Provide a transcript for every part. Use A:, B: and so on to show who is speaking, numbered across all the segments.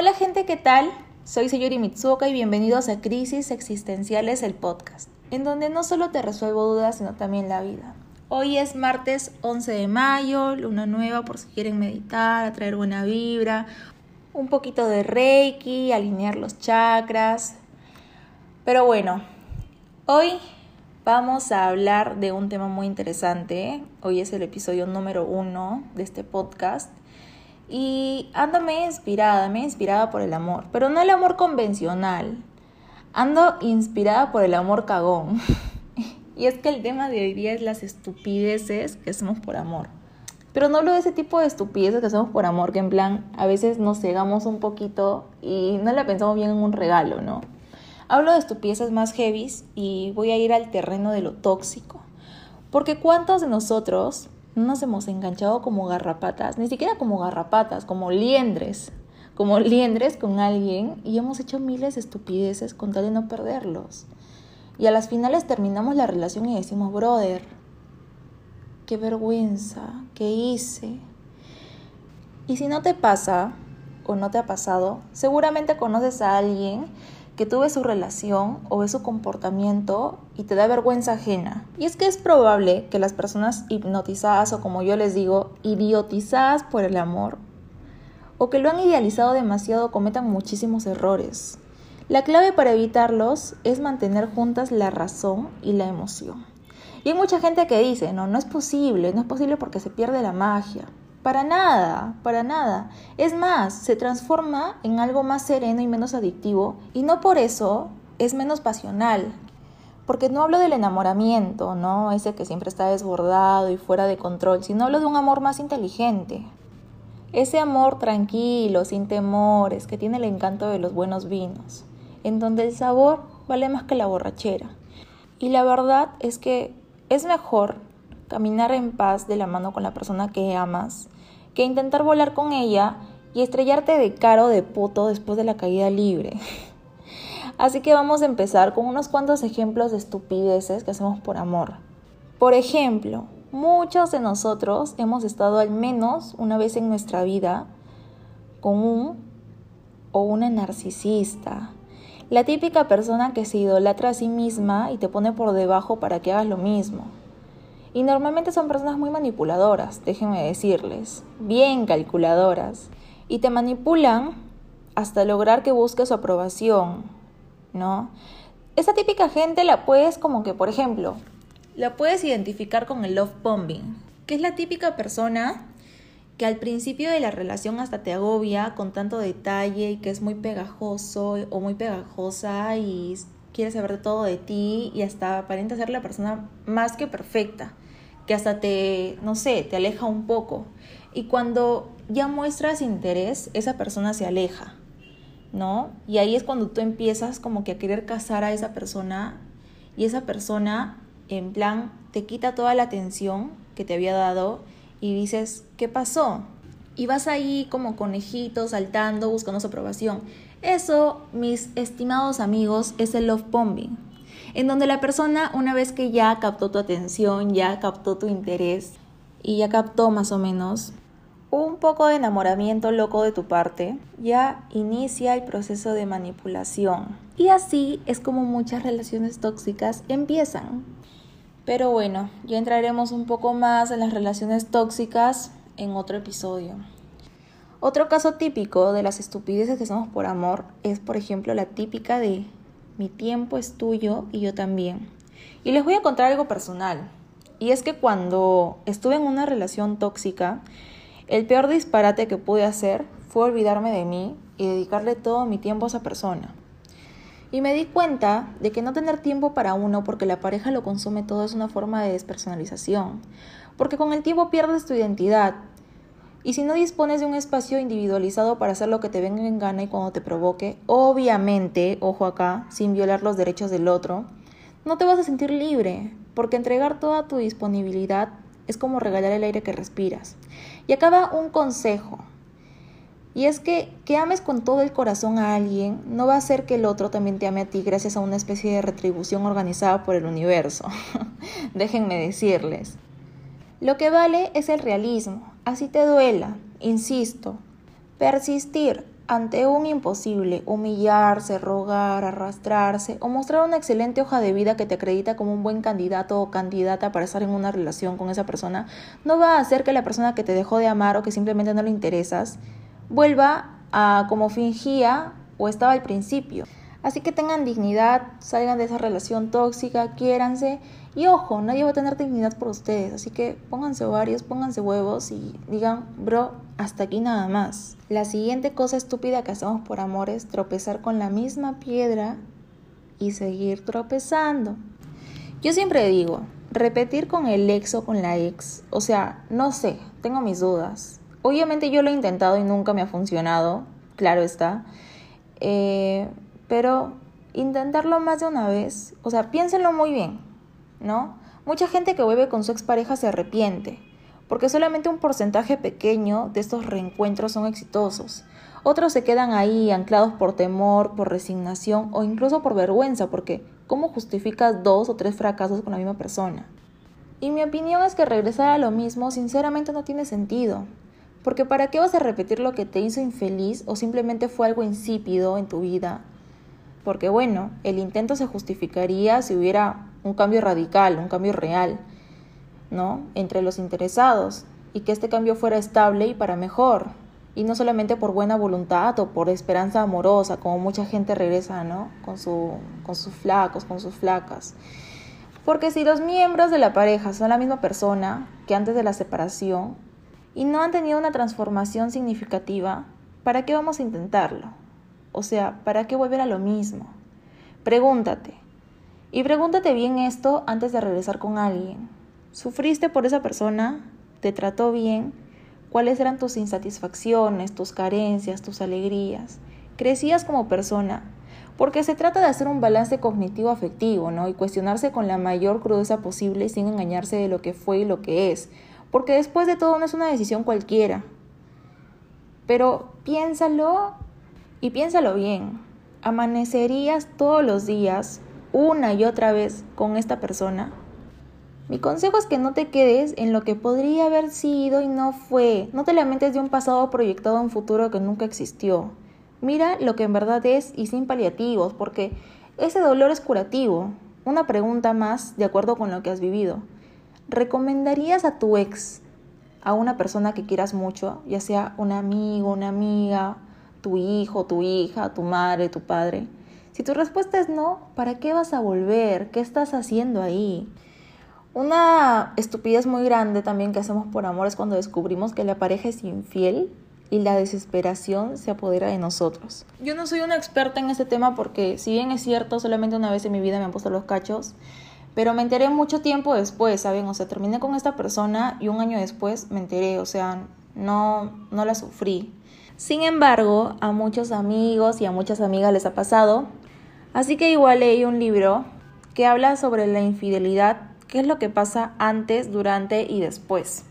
A: Hola gente, ¿qué tal? Soy Sayuri Mitsuoka y bienvenidos a Crisis Existenciales, el podcast, en donde no solo te resuelvo dudas, sino también la vida. Hoy es martes 11 de mayo, luna nueva por si quieren meditar, atraer buena vibra, un poquito de reiki, alinear los chakras. Pero bueno, hoy vamos a hablar de un tema muy interesante. Hoy es el episodio número uno de este podcast. Y ando me inspirada, me inspirada por el amor, pero no el amor convencional. Ando inspirada por el amor cagón. y es que el tema de hoy día es las estupideces que hacemos por amor. Pero no hablo de ese tipo de estupideces que hacemos por amor, que en plan a veces nos cegamos un poquito y no la pensamos bien en un regalo, ¿no? Hablo de estupideces más heavies y voy a ir al terreno de lo tóxico. Porque ¿cuántos de nosotros no nos hemos enganchado como garrapatas, ni siquiera como garrapatas, como liendres, como liendres con alguien y hemos hecho miles de estupideces con tal de no perderlos. Y a las finales terminamos la relación y decimos, brother, qué vergüenza, qué hice. Y si no te pasa o no te ha pasado, seguramente conoces a alguien que tú ves su relación o ves su comportamiento y te da vergüenza ajena. Y es que es probable que las personas hipnotizadas o como yo les digo, idiotizadas por el amor o que lo han idealizado demasiado cometan muchísimos errores. La clave para evitarlos es mantener juntas la razón y la emoción. Y hay mucha gente que dice, no, no es posible, no es posible porque se pierde la magia. Para nada, para nada. Es más, se transforma en algo más sereno y menos adictivo y no por eso es menos pasional. Porque no hablo del enamoramiento, ¿no? Ese que siempre está desbordado y fuera de control, sino hablo de un amor más inteligente. Ese amor tranquilo, sin temores, que tiene el encanto de los buenos vinos, en donde el sabor vale más que la borrachera. Y la verdad es que es mejor caminar en paz de la mano con la persona que amas, que intentar volar con ella y estrellarte de caro de puto después de la caída libre. Así que vamos a empezar con unos cuantos ejemplos de estupideces que hacemos por amor. Por ejemplo, muchos de nosotros hemos estado al menos una vez en nuestra vida con un o una narcisista. La típica persona que se idolatra a sí misma y te pone por debajo para que hagas lo mismo. Y normalmente son personas muy manipuladoras, déjenme decirles, bien calculadoras. Y te manipulan hasta lograr que busques su aprobación, ¿no? Esa típica gente la puedes como que, por ejemplo, la puedes identificar con el love bombing, que es la típica persona que al principio de la relación hasta te agobia con tanto detalle y que es muy pegajoso o muy pegajosa y quiere saber todo de ti y hasta aparenta ser la persona más que perfecta que hasta te, no sé, te aleja un poco. Y cuando ya muestras interés, esa persona se aleja, ¿no? Y ahí es cuando tú empiezas como que a querer casar a esa persona y esa persona en plan te quita toda la atención que te había dado y dices, ¿qué pasó? Y vas ahí como conejito saltando, buscando su aprobación. Eso, mis estimados amigos, es el love bombing en donde la persona una vez que ya captó tu atención, ya captó tu interés y ya captó más o menos un poco de enamoramiento loco de tu parte, ya inicia el proceso de manipulación. Y así es como muchas relaciones tóxicas empiezan. Pero bueno, ya entraremos un poco más en las relaciones tóxicas en otro episodio. Otro caso típico de las estupideces que hacemos por amor es, por ejemplo, la típica de mi tiempo es tuyo y yo también. Y les voy a contar algo personal. Y es que cuando estuve en una relación tóxica, el peor disparate que pude hacer fue olvidarme de mí y dedicarle todo mi tiempo a esa persona. Y me di cuenta de que no tener tiempo para uno porque la pareja lo consume todo es una forma de despersonalización. Porque con el tiempo pierdes tu identidad, y si no dispones de un espacio individualizado para hacer lo que te venga en gana y cuando te provoque, obviamente, ojo acá, sin violar los derechos del otro, no te vas a sentir libre, porque entregar toda tu disponibilidad es como regalar el aire que respiras. Y acaba un consejo. Y es que que ames con todo el corazón a alguien no va a hacer que el otro también te ame a ti gracias a una especie de retribución organizada por el universo. Déjenme decirles. Lo que vale es el realismo, así te duela, insisto. Persistir, ante un imposible, humillarse, rogar, arrastrarse o mostrar una excelente hoja de vida que te acredita como un buen candidato o candidata para estar en una relación con esa persona, no va a hacer que la persona que te dejó de amar o que simplemente no le interesas vuelva a como fingía o estaba al principio. Así que tengan dignidad, salgan de esa relación tóxica, quiéranse y ojo, nadie va a tener dignidad por ustedes. Así que pónganse ovarios, pónganse huevos y digan, bro, hasta aquí nada más. La siguiente cosa estúpida que hacemos por amor es tropezar con la misma piedra y seguir tropezando. Yo siempre digo, repetir con el ex o con la ex, o sea, no sé, tengo mis dudas. Obviamente yo lo he intentado y nunca me ha funcionado, claro está. Eh, pero intentarlo más de una vez, o sea, piénsenlo muy bien, ¿no? Mucha gente que vuelve con su expareja se arrepiente, porque solamente un porcentaje pequeño de estos reencuentros son exitosos. Otros se quedan ahí anclados por temor, por resignación o incluso por vergüenza, porque ¿cómo justificas dos o tres fracasos con la misma persona? Y mi opinión es que regresar a lo mismo sinceramente no tiene sentido. Porque ¿para qué vas a repetir lo que te hizo infeliz o simplemente fue algo insípido en tu vida porque bueno, el intento se justificaría si hubiera un cambio radical, un cambio real, ¿no? Entre los interesados y que este cambio fuera estable y para mejor, y no solamente por buena voluntad o por esperanza amorosa, como mucha gente regresa, ¿no? Con, su, con sus flacos, con sus flacas. Porque si los miembros de la pareja son la misma persona que antes de la separación y no han tenido una transformación significativa, ¿para qué vamos a intentarlo? O sea, ¿para qué volver a lo mismo? Pregúntate. Y pregúntate bien esto antes de regresar con alguien. ¿Sufriste por esa persona? ¿Te trató bien? ¿Cuáles eran tus insatisfacciones, tus carencias, tus alegrías? ¿Crecías como persona? Porque se trata de hacer un balance cognitivo afectivo, ¿no? Y cuestionarse con la mayor crudeza posible sin engañarse de lo que fue y lo que es. Porque después de todo no es una decisión cualquiera. Pero piénsalo y piénsalo bien, ¿amanecerías todos los días una y otra vez con esta persona? Mi consejo es que no te quedes en lo que podría haber sido y no fue. No te lamentes de un pasado proyectado en un futuro que nunca existió. Mira lo que en verdad es y sin paliativos, porque ese dolor es curativo. Una pregunta más de acuerdo con lo que has vivido. ¿Recomendarías a tu ex, a una persona que quieras mucho, ya sea un amigo, una amiga, tu hijo, tu hija, tu madre, tu padre? Si tu respuesta es no, ¿para qué vas a volver? ¿Qué estás haciendo ahí? Una estupidez muy grande también que hacemos por amor es cuando descubrimos que la pareja es infiel y la desesperación se apodera de nosotros. Yo no soy una experta en este tema porque si bien es cierto, solamente una vez en mi vida me han puesto los cachos, pero me enteré mucho tiempo después, ¿saben? O sea, terminé con esta persona y un año después me enteré, o sea, no, no la sufrí. Sin embargo, a muchos amigos y a muchas amigas les ha pasado. Así que igual leí un libro que habla sobre la infidelidad, qué es lo que pasa antes, durante y después.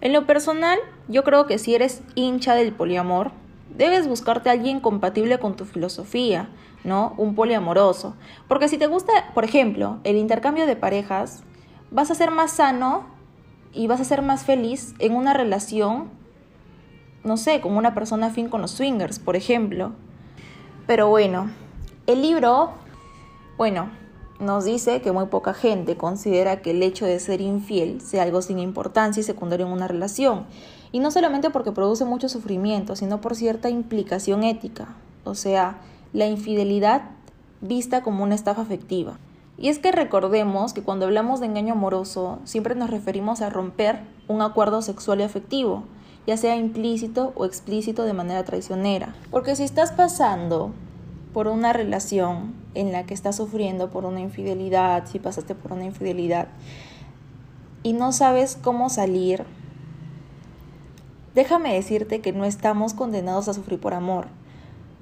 A: En lo personal, yo creo que si eres hincha del poliamor, debes buscarte a alguien compatible con tu filosofía, ¿no? Un poliamoroso. Porque si te gusta, por ejemplo, el intercambio de parejas, vas a ser más sano y vas a ser más feliz en una relación no sé, como una persona afín con los swingers, por ejemplo. Pero bueno, el libro, bueno, nos dice que muy poca gente considera que el hecho de ser infiel sea algo sin importancia y secundario en una relación. Y no solamente porque produce mucho sufrimiento, sino por cierta implicación ética. O sea, la infidelidad vista como una estafa afectiva. Y es que recordemos que cuando hablamos de engaño amoroso, siempre nos referimos a romper un acuerdo sexual y afectivo ya sea implícito o explícito de manera traicionera. Porque si estás pasando por una relación en la que estás sufriendo por una infidelidad, si pasaste por una infidelidad y no sabes cómo salir, déjame decirte que no estamos condenados a sufrir por amor.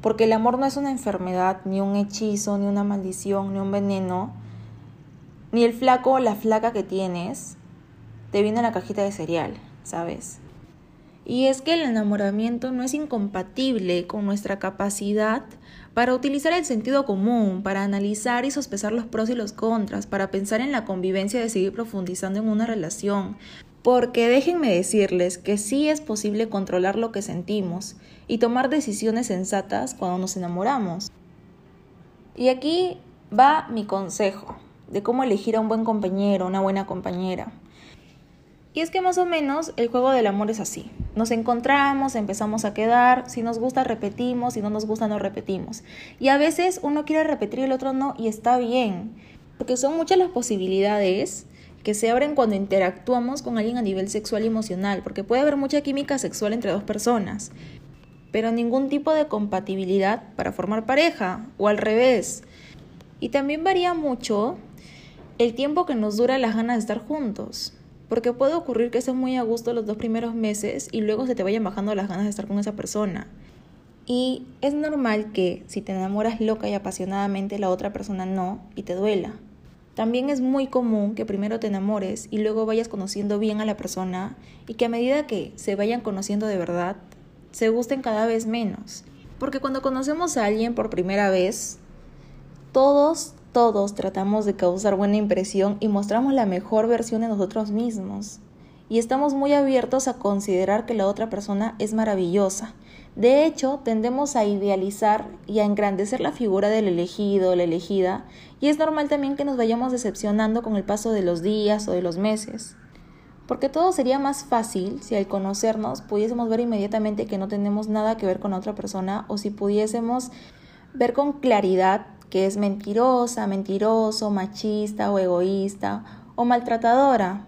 A: Porque el amor no es una enfermedad, ni un hechizo, ni una maldición, ni un veneno, ni el flaco o la flaca que tienes te viene en la cajita de cereal, ¿sabes? Y es que el enamoramiento no es incompatible con nuestra capacidad para utilizar el sentido común, para analizar y sospesar los pros y los contras, para pensar en la convivencia de seguir profundizando en una relación, Porque déjenme decirles que sí es posible controlar lo que sentimos y tomar decisiones sensatas cuando nos enamoramos. Y aquí va mi consejo de cómo elegir a un buen compañero, una buena compañera. Y es que más o menos el juego del amor es así. Nos encontramos, empezamos a quedar, si nos gusta repetimos, si no nos gusta no repetimos. Y a veces uno quiere repetir y el otro no y está bien, porque son muchas las posibilidades que se abren cuando interactuamos con alguien a nivel sexual y emocional, porque puede haber mucha química sexual entre dos personas, pero ningún tipo de compatibilidad para formar pareja, o al revés. Y también varía mucho el tiempo que nos dura las ganas de estar juntos. Porque puede ocurrir que estés muy a gusto los dos primeros meses y luego se te vayan bajando las ganas de estar con esa persona. Y es normal que si te enamoras loca y apasionadamente la otra persona no y te duela. También es muy común que primero te enamores y luego vayas conociendo bien a la persona y que a medida que se vayan conociendo de verdad, se gusten cada vez menos. Porque cuando conocemos a alguien por primera vez, todos todos tratamos de causar buena impresión y mostramos la mejor versión de nosotros mismos. Y estamos muy abiertos a considerar que la otra persona es maravillosa. De hecho, tendemos a idealizar y a engrandecer la figura del elegido o la elegida, y es normal también que nos vayamos decepcionando con el paso de los días o de los meses. Porque todo sería más fácil si al conocernos pudiésemos ver inmediatamente que no tenemos nada que ver con otra persona o si pudiésemos ver con claridad que es mentirosa, mentiroso, machista o egoísta o maltratadora.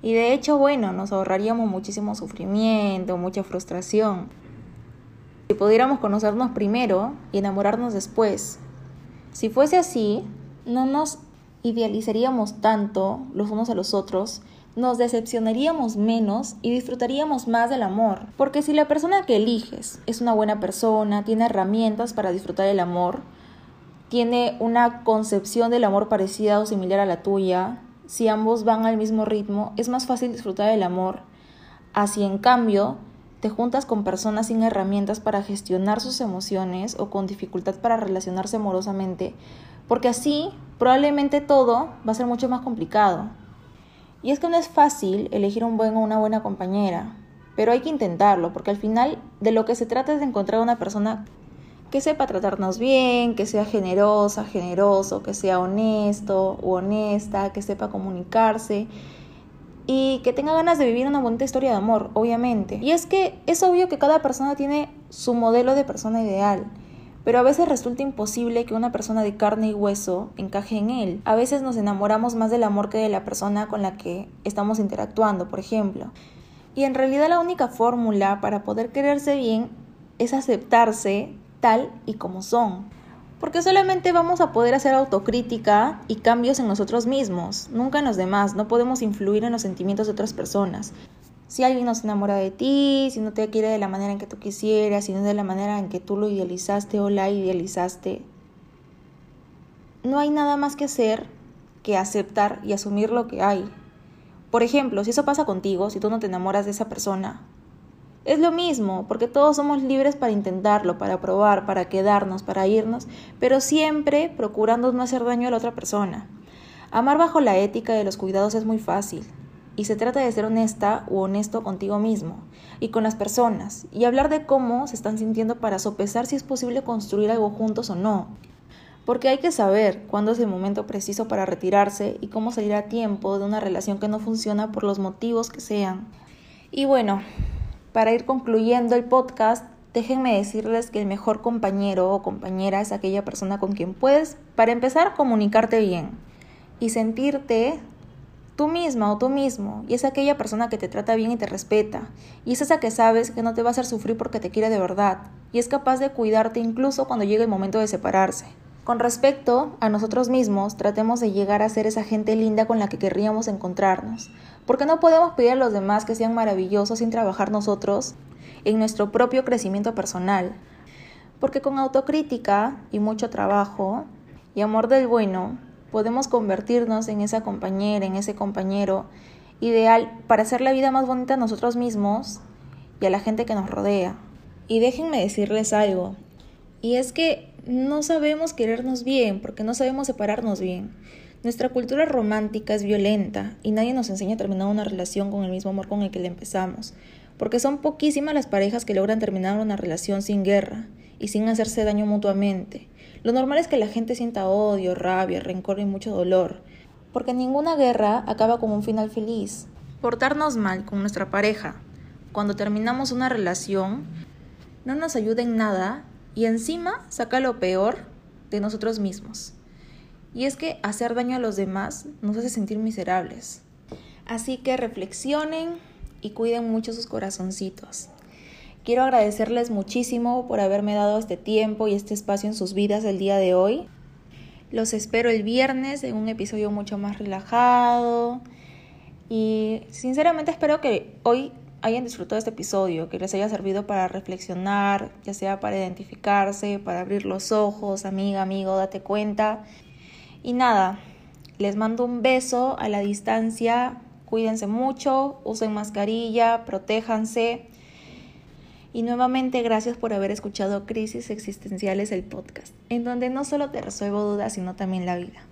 A: Y de hecho, bueno, nos ahorraríamos muchísimo sufrimiento, mucha frustración. Si pudiéramos conocernos primero y enamorarnos después. Si fuese así, no nos idealizaríamos tanto los unos a los otros, nos decepcionaríamos menos y disfrutaríamos más del amor. Porque si la persona que eliges es una buena persona, tiene herramientas para disfrutar el amor, tiene una concepción del amor parecida o similar a la tuya, si ambos van al mismo ritmo, es más fácil disfrutar del amor. Así en cambio, te juntas con personas sin herramientas para gestionar sus emociones o con dificultad para relacionarse amorosamente, porque así probablemente todo va a ser mucho más complicado. Y es que no es fácil elegir un buen o una buena compañera, pero hay que intentarlo, porque al final de lo que se trata es de encontrar una persona que sepa tratarnos bien, que sea generosa, generoso, que sea honesto o honesta, que sepa comunicarse y que tenga ganas de vivir una bonita historia de amor, obviamente. Y es que es obvio que cada persona tiene su modelo de persona ideal. Pero a veces resulta imposible que una persona de carne y hueso encaje en él. A veces nos enamoramos más del amor que de la persona con la que estamos interactuando, por ejemplo. Y en realidad la única fórmula para poder quererse bien es aceptarse tal y como son. Porque solamente vamos a poder hacer autocrítica y cambios en nosotros mismos, nunca en los demás. No podemos influir en los sentimientos de otras personas. Si alguien no se enamora de ti, si no te quiere de la manera en que tú quisieras, si no de la manera en que tú lo idealizaste o la idealizaste, no hay nada más que hacer que aceptar y asumir lo que hay. Por ejemplo, si eso pasa contigo, si tú no te enamoras de esa persona, es lo mismo, porque todos somos libres para intentarlo, para probar, para quedarnos, para irnos, pero siempre procurando no hacer daño a la otra persona. Amar bajo la ética de los cuidados es muy fácil, y se trata de ser honesta o honesto contigo mismo y con las personas, y hablar de cómo se están sintiendo para sopesar si es posible construir algo juntos o no. Porque hay que saber cuándo es el momento preciso para retirarse y cómo salir a tiempo de una relación que no funciona por los motivos que sean. Y bueno, para ir concluyendo el podcast, déjenme decirles que el mejor compañero o compañera es aquella persona con quien puedes, para empezar, comunicarte bien y sentirte tú misma o tú mismo. Y es aquella persona que te trata bien y te respeta. Y es esa que sabes que no te va a hacer sufrir porque te quiere de verdad. Y es capaz de cuidarte incluso cuando llegue el momento de separarse. Con respecto a nosotros mismos, tratemos de llegar a ser esa gente linda con la que querríamos encontrarnos, porque no podemos pedir a los demás que sean maravillosos sin trabajar nosotros en nuestro propio crecimiento personal, porque con autocrítica y mucho trabajo y amor del bueno, podemos convertirnos en esa compañera, en ese compañero ideal para hacer la vida más bonita a nosotros mismos y a la gente que nos rodea. Y déjenme decirles algo, y es que no sabemos querernos bien, porque no sabemos separarnos bien. Nuestra cultura romántica es violenta y nadie nos enseña a terminar una relación con el mismo amor con el que la empezamos, porque son poquísimas las parejas que logran terminar una relación sin guerra y sin hacerse daño mutuamente. Lo normal es que la gente sienta odio, rabia, rencor y mucho dolor, porque ninguna guerra acaba con un final feliz. Portarnos mal con nuestra pareja cuando terminamos una relación no nos ayuda en nada y encima saca lo peor de nosotros mismos. Y es que hacer daño a los demás nos hace sentir miserables. Así que reflexionen y cuiden mucho sus corazoncitos. Quiero agradecerles muchísimo por haberme dado este tiempo y este espacio en sus vidas el día de hoy. Los espero el viernes en un episodio mucho más relajado. Y sinceramente espero que hoy hayan disfrutado este episodio, que les haya servido para reflexionar, ya sea para identificarse, para abrir los ojos, amiga, amigo, date cuenta. Y nada, les mando un beso a la distancia, cuídense mucho, usen mascarilla, protéjanse. Y nuevamente gracias por haber escuchado Crisis Existenciales, el podcast, en donde no solo te resuelvo dudas, sino también la vida.